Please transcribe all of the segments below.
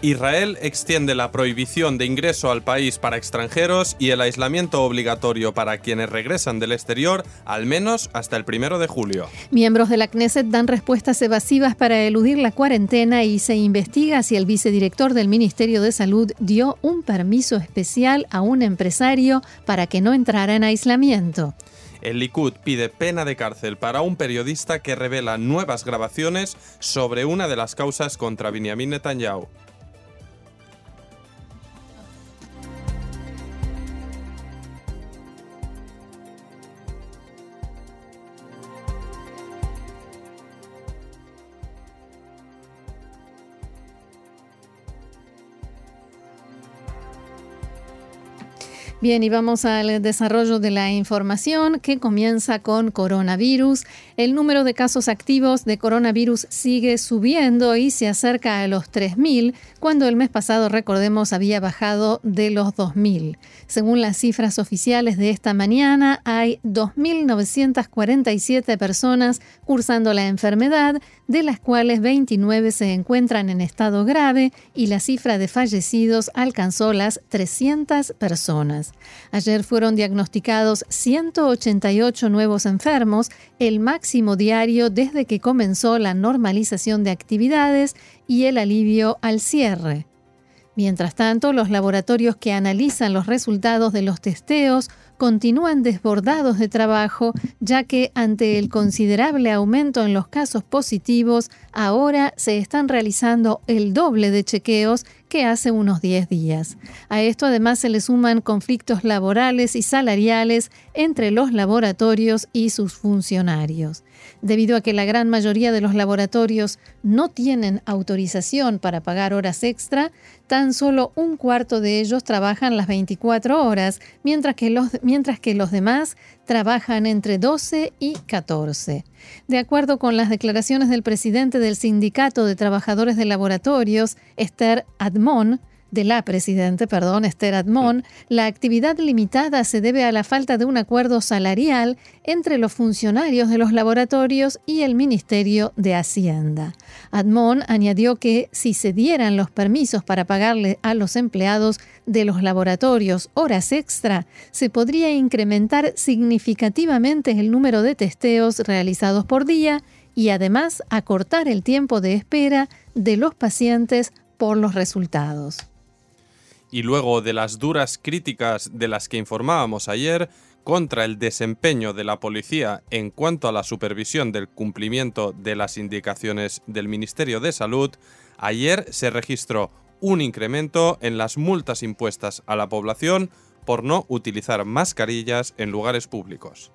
Israel extiende la prohibición de ingreso al país para extranjeros y el aislamiento obligatorio para quienes regresan del exterior al menos hasta el primero de julio. Miembros de la Knesset dan respuestas evasivas para eludir la cuarentena y se investiga si el vicedirector del Ministerio de Salud dio un permiso especial a un empresario para que no entrara en aislamiento. El Likud pide pena de cárcel para un periodista que revela nuevas grabaciones sobre una de las causas contra Benjamin Netanyahu. Bien, y vamos al desarrollo de la información que comienza con coronavirus. El número de casos activos de coronavirus sigue subiendo y se acerca a los 3.000, cuando el mes pasado, recordemos, había bajado de los 2.000. Según las cifras oficiales de esta mañana, hay 2.947 personas cursando la enfermedad, de las cuales 29 se encuentran en estado grave y la cifra de fallecidos alcanzó las 300 personas. Ayer fueron diagnosticados 188 nuevos enfermos, el máximo diario desde que comenzó la normalización de actividades y el alivio al cierre. Mientras tanto, los laboratorios que analizan los resultados de los testeos continúan desbordados de trabajo, ya que ante el considerable aumento en los casos positivos, ahora se están realizando el doble de chequeos que hace unos 10 días. A esto además se le suman conflictos laborales y salariales entre los laboratorios y sus funcionarios. Debido a que la gran mayoría de los laboratorios no tienen autorización para pagar horas extra, tan solo un cuarto de ellos trabajan las 24 horas, mientras que los, mientras que los demás trabajan entre 12 y 14. De acuerdo con las declaraciones del presidente del Sindicato de Trabajadores de Laboratorios, Esther De la presidente, perdón, Esther Admon, la actividad limitada se debe a la falta de un acuerdo salarial entre los funcionarios de los laboratorios y el Ministerio de Hacienda. Admon añadió que si se dieran los permisos para pagarle a los empleados de los laboratorios horas extra, se podría incrementar significativamente el número de testeos realizados por día y además acortar el tiempo de espera de los pacientes por los resultados y luego de las duras críticas de las que informábamos ayer contra el desempeño de la policía en cuanto a la supervisión del cumplimiento de las indicaciones del Ministerio de Salud, ayer se registró un incremento en las multas impuestas a la población por no utilizar mascarillas en lugares públicos.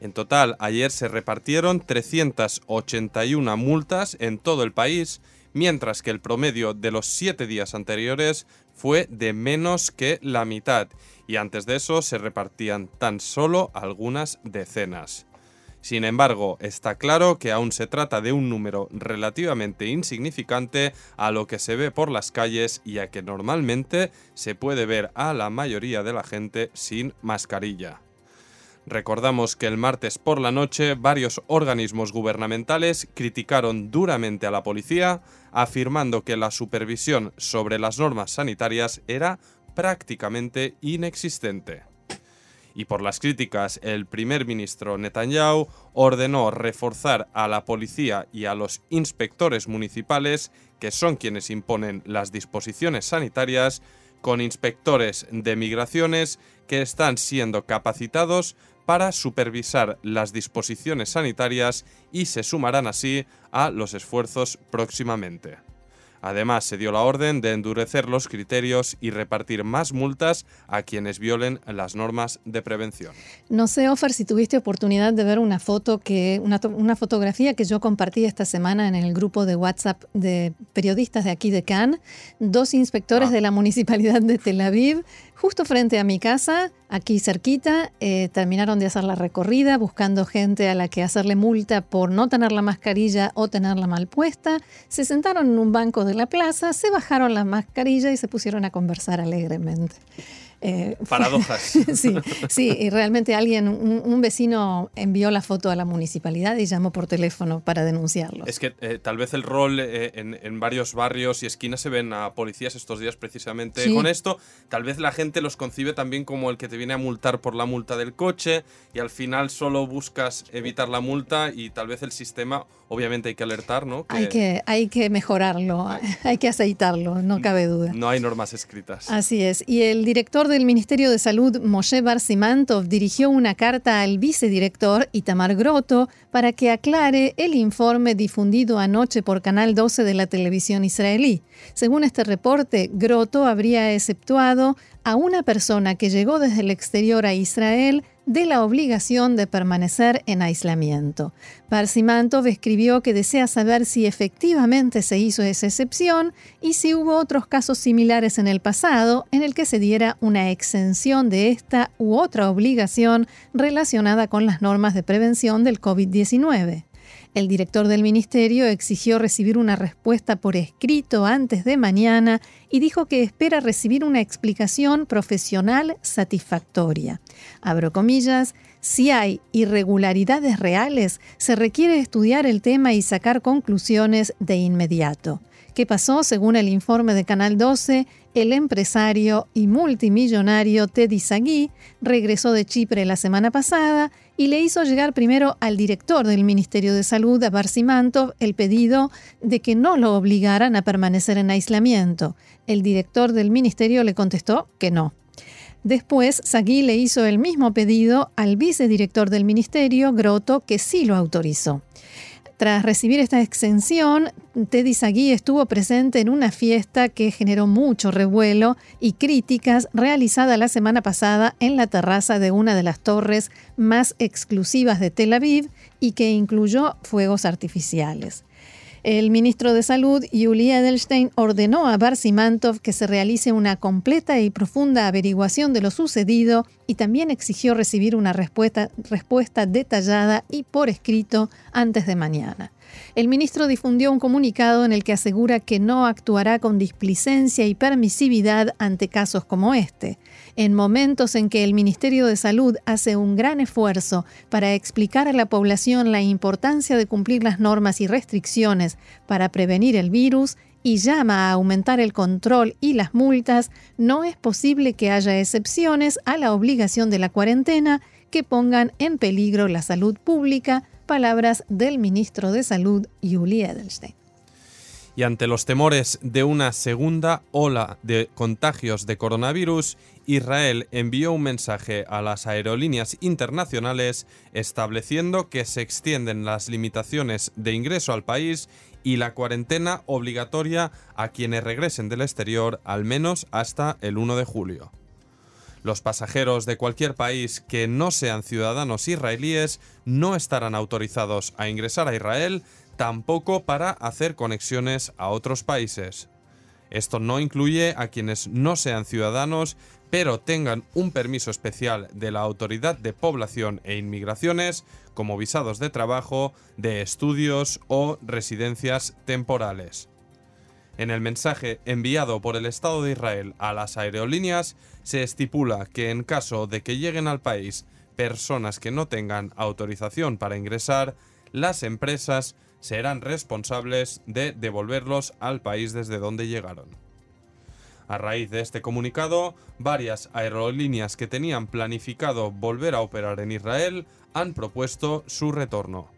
En total, ayer se repartieron 381 multas en todo el país, mientras que el promedio de los siete días anteriores fue de menos que la mitad y antes de eso se repartían tan solo algunas decenas. Sin embargo, está claro que aún se trata de un número relativamente insignificante a lo que se ve por las calles y a que normalmente se puede ver a la mayoría de la gente sin mascarilla. Recordamos que el martes por la noche varios organismos gubernamentales criticaron duramente a la policía, afirmando que la supervisión sobre las normas sanitarias era prácticamente inexistente. Y por las críticas, el primer ministro Netanyahu ordenó reforzar a la policía y a los inspectores municipales, que son quienes imponen las disposiciones sanitarias, con inspectores de migraciones que están siendo capacitados para supervisar las disposiciones sanitarias y se sumarán así a los esfuerzos próximamente. Además, se dio la orden de endurecer los criterios y repartir más multas a quienes violen las normas de prevención. No sé, Ofer, si tuviste oportunidad de ver una foto que, una, fotografía que yo compartí esta semana en el grupo de WhatsApp de periodistas de aquí de Cannes, dos inspectores ah. de la municipalidad de Tel Aviv Justo frente a mi casa, aquí cerquita, eh, terminaron de hacer la recorrida buscando gente a la que hacerle multa por no tener la mascarilla o tenerla mal puesta. Se sentaron en un banco de la plaza, se bajaron la mascarilla y se pusieron a conversar alegremente. Eh, Paradojas. sí, sí, y realmente alguien, un, vecino envió la foto a la municipalidad y llamó por teléfono para denunciarlo. Es que eh, tal vez el rol eh, en, varios barrios y esquinas se ven a policías estos días precisamente con esto. Tal vez la gente los concibe también como el que te viene a multar por la multa del coche y al final solo buscas evitar la multa y tal vez el sistema, obviamente hay que alertar, ¿no? hay, que, hay que mejorarlo, hay que aceitarlo, no cabe duda. No hay normas escritas. Así es. Y el director de el Ministerio de Salud, Moshe Barsimantov, dirigió una carta al vicedirector Itamar Groto para que aclare el informe difundido anoche por Canal 12 de la televisión israelí. Según este reporte, Groto habría exceptuado a una persona que llegó desde el exterior a Israel de la obligación de permanecer en aislamiento. Parsimantov escribió que desea saber si efectivamente se hizo esa excepción y si hubo otros casos similares en el pasado en el que se diera una exención de esta u otra obligación relacionada con las normas de prevención del COVID-19. El director del ministerio exigió recibir una respuesta por escrito antes de mañana y dijo que espera recibir una explicación profesional satisfactoria. Abro comillas, si hay irregularidades reales, se requiere estudiar el tema y sacar conclusiones de inmediato. ¿Qué pasó? Según el informe de Canal 12, el empresario y multimillonario Teddy Sagui regresó de Chipre la semana pasada y le hizo llegar primero al director del Ministerio de Salud, a Barsimantov, el pedido de que no lo obligaran a permanecer en aislamiento. El director del ministerio le contestó que no. Después, Sagui le hizo el mismo pedido al vicedirector del ministerio, Groto, que sí lo autorizó. Tras recibir esta exención, Teddy Sagui estuvo presente en una fiesta que generó mucho revuelo y críticas realizada la semana pasada en la terraza de una de las torres más exclusivas de Tel Aviv y que incluyó fuegos artificiales. El ministro de Salud, Yuli Edelstein, ordenó a Barsimantov que se realice una completa y profunda averiguación de lo sucedido y también exigió recibir una respuesta, detallada y por escrito antes de mañana. El ministro difundió un comunicado en el que asegura que no actuará con displicencia y permisividad ante casos como este. En momentos en que el Ministerio de Salud hace un gran esfuerzo para explicar a la población la importancia de cumplir las normas y restricciones para prevenir el virus, y llama a aumentar el control y las multas, no es posible que haya excepciones a la obligación de la cuarentena que pongan en peligro la salud pública, Palabras del ministro de Salud, Yuli Edelstein. Y ante los temores de una segunda ola de contagios de coronavirus, Israel envió un mensaje a las aerolíneas internacionales estableciendo que se extienden las limitaciones de ingreso al país y la cuarentena obligatoria a quienes regresen del exterior al menos hasta el 1 de julio. Los pasajeros de cualquier país que no sean ciudadanos israelíes no estarán autorizados a ingresar a Israel, tampoco para hacer conexiones a otros países. Esto no incluye a quienes no sean ciudadanos, pero tengan un permiso especial de la Autoridad de Población e Inmigraciones, como visados de trabajo, de estudios o residencias temporales. En el mensaje enviado por el Estado de Israel a las aerolíneas se estipula que en caso de que lleguen al país personas que no tengan autorización para ingresar, las empresas serán responsables de devolverlos al país desde donde llegaron. A raíz de este comunicado, varias aerolíneas que tenían planificado volver a operar en Israel han propuesto su retorno.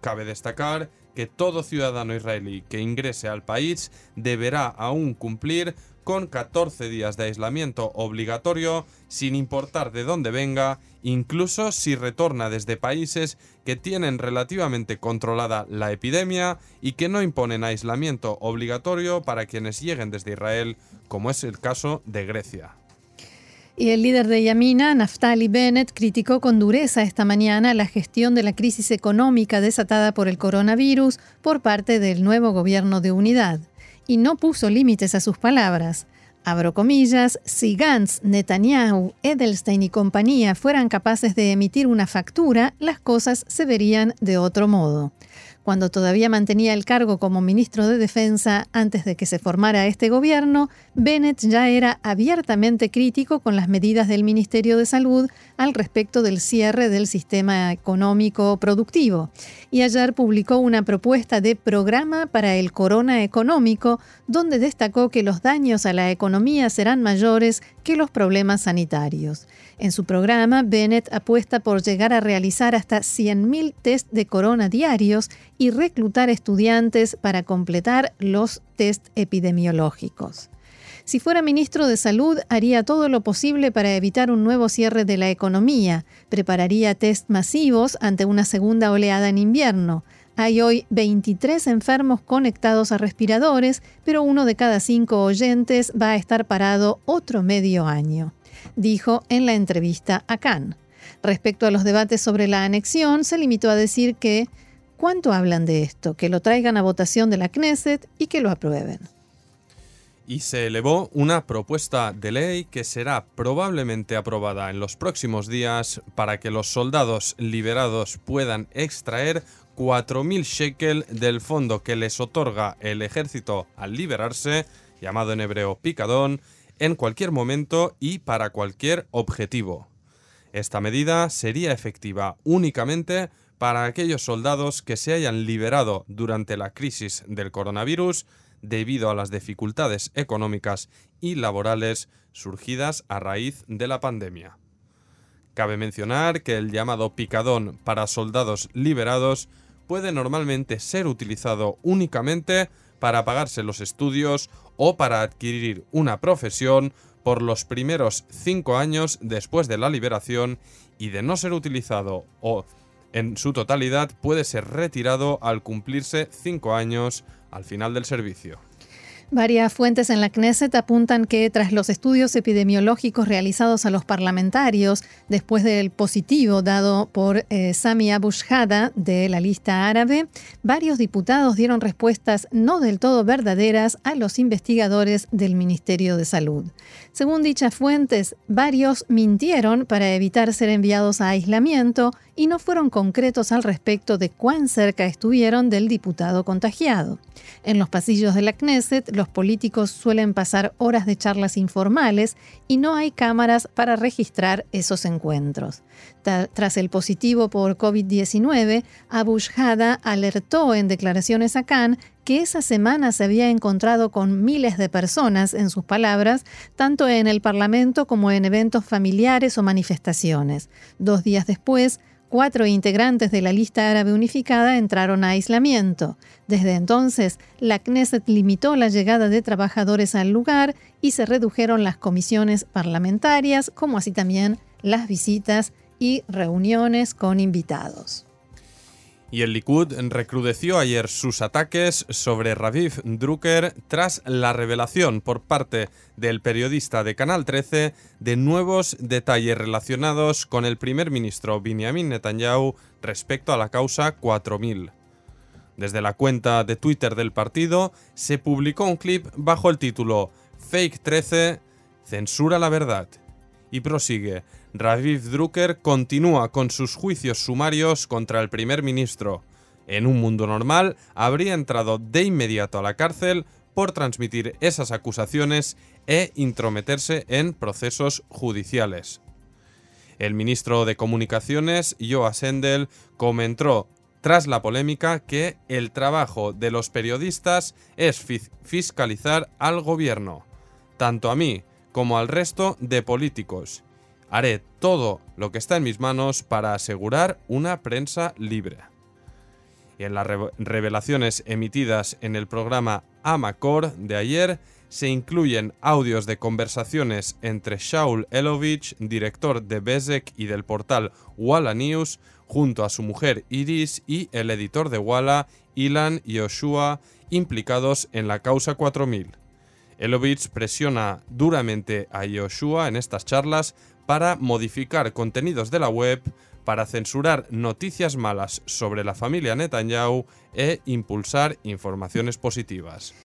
Cabe destacar que todo ciudadano israelí que ingrese al país deberá aún cumplir con 14 días de aislamiento obligatorio sin importar de dónde venga, incluso si retorna desde países que tienen relativamente controlada la epidemia y que no imponen aislamiento obligatorio para quienes lleguen desde Israel, como es el caso de Grecia. Y el líder de Yamina, Naftali Bennett, criticó con dureza esta mañana la gestión de la crisis económica desatada por el coronavirus por parte del nuevo gobierno de unidad. Y no puso límites a sus palabras. Abro comillas, si Gantz, Netanyahu, Edelstein y compañía fueran capaces de emitir una factura, las cosas se verían de otro modo. Cuando todavía mantenía el cargo como ministro de Defensa antes de que se formara este gobierno, Bennett ya era abiertamente crítico con las medidas del Ministerio de Salud al respecto del cierre del sistema económico productivo. Y ayer publicó una propuesta de programa para el corona económico, donde destacó que los daños a la economía serán mayores que los problemas sanitarios. En su programa, Bennett apuesta por llegar a realizar hasta 100.000 test de corona diarios y reclutar estudiantes para completar los test epidemiológicos. Si fuera ministro de Salud, haría todo lo posible para evitar un nuevo cierre de la economía, prepararía test masivos ante una segunda oleada en invierno. Hay hoy 23 enfermos conectados a respiradores, pero uno de cada cinco oyentes va a estar parado otro medio año dijo en la entrevista a Khan. Respecto a los debates sobre la anexión, se limitó a decir que ¿cuánto hablan de esto? Que lo traigan a votación de la Knesset y que lo aprueben. Y se elevó una propuesta de ley que será probablemente aprobada en los próximos días para que los soldados liberados puedan extraer 4.000 shekel del fondo que les otorga el ejército al liberarse, llamado en hebreo picadón, en cualquier momento y para cualquier objetivo. Esta medida sería efectiva únicamente para aquellos soldados que se hayan liberado durante la crisis del coronavirus debido a las dificultades económicas y laborales surgidas a raíz de la pandemia. Cabe mencionar que el llamado picadón para soldados liberados puede normalmente ser utilizado únicamente para pagarse los estudios o para adquirir una profesión por los primeros cinco años después de la liberación y de no ser utilizado o en su totalidad puede ser retirado al cumplirse cinco años al final del servicio. Varias fuentes en la Knesset apuntan que tras los estudios epidemiológicos realizados a los parlamentarios, después del positivo dado por eh, Sami Abu de la lista árabe, varios diputados dieron respuestas no del todo verdaderas a los investigadores del Ministerio de Salud. Según dichas fuentes, varios mintieron para evitar ser enviados a aislamiento y no fueron concretos al respecto de cuán cerca estuvieron del diputado contagiado. En los pasillos de la Knesset, los políticos suelen pasar horas de charlas informales y no hay cámaras para registrar esos encuentros. Tras el positivo por COVID-19, Abu Shhada alertó en declaraciones a Khan que esa semana se había encontrado con miles de personas, en sus palabras, tanto en el Parlamento como en eventos familiares o manifestaciones. Dos días después, Cuatro integrantes de la lista árabe unificada entraron a aislamiento. Desde entonces, la Knesset limitó la llegada de trabajadores al lugar y se redujeron las comisiones parlamentarias, como así también las visitas y reuniones con invitados. Y el Likud recrudeció ayer sus ataques sobre Raviv Drucker tras la revelación por parte del periodista de Canal 13 de nuevos detalles relacionados con el primer ministro Benjamin Netanyahu respecto a la causa 4000. Desde la cuenta de Twitter del partido se publicó un clip bajo el título Fake 13 censura la verdad y prosigue Raviv Drucker continúa con sus juicios sumarios contra el primer ministro. En un mundo normal, habría entrado de inmediato a la cárcel por transmitir esas acusaciones e intrometerse en procesos judiciales. El ministro de Comunicaciones, Joa Sendel, comentó tras la polémica que el trabajo de los periodistas es fiscalizar al gobierno, tanto a mí como al resto de políticos, Haré todo lo que está en mis manos para asegurar una prensa libre. Y en las revelaciones emitidas en el programa Amacor de ayer se incluyen audios de conversaciones entre Shaul Elovich, director de Bezek y del portal Walla News, junto a su mujer Iris y el editor de Walla, Ilan Yoshua, implicados en la causa 4000. Elovich presiona duramente a Yoshua en estas charlas para modificar contenidos de la web, para censurar noticias malas sobre la familia Netanyahu e impulsar informaciones positivas.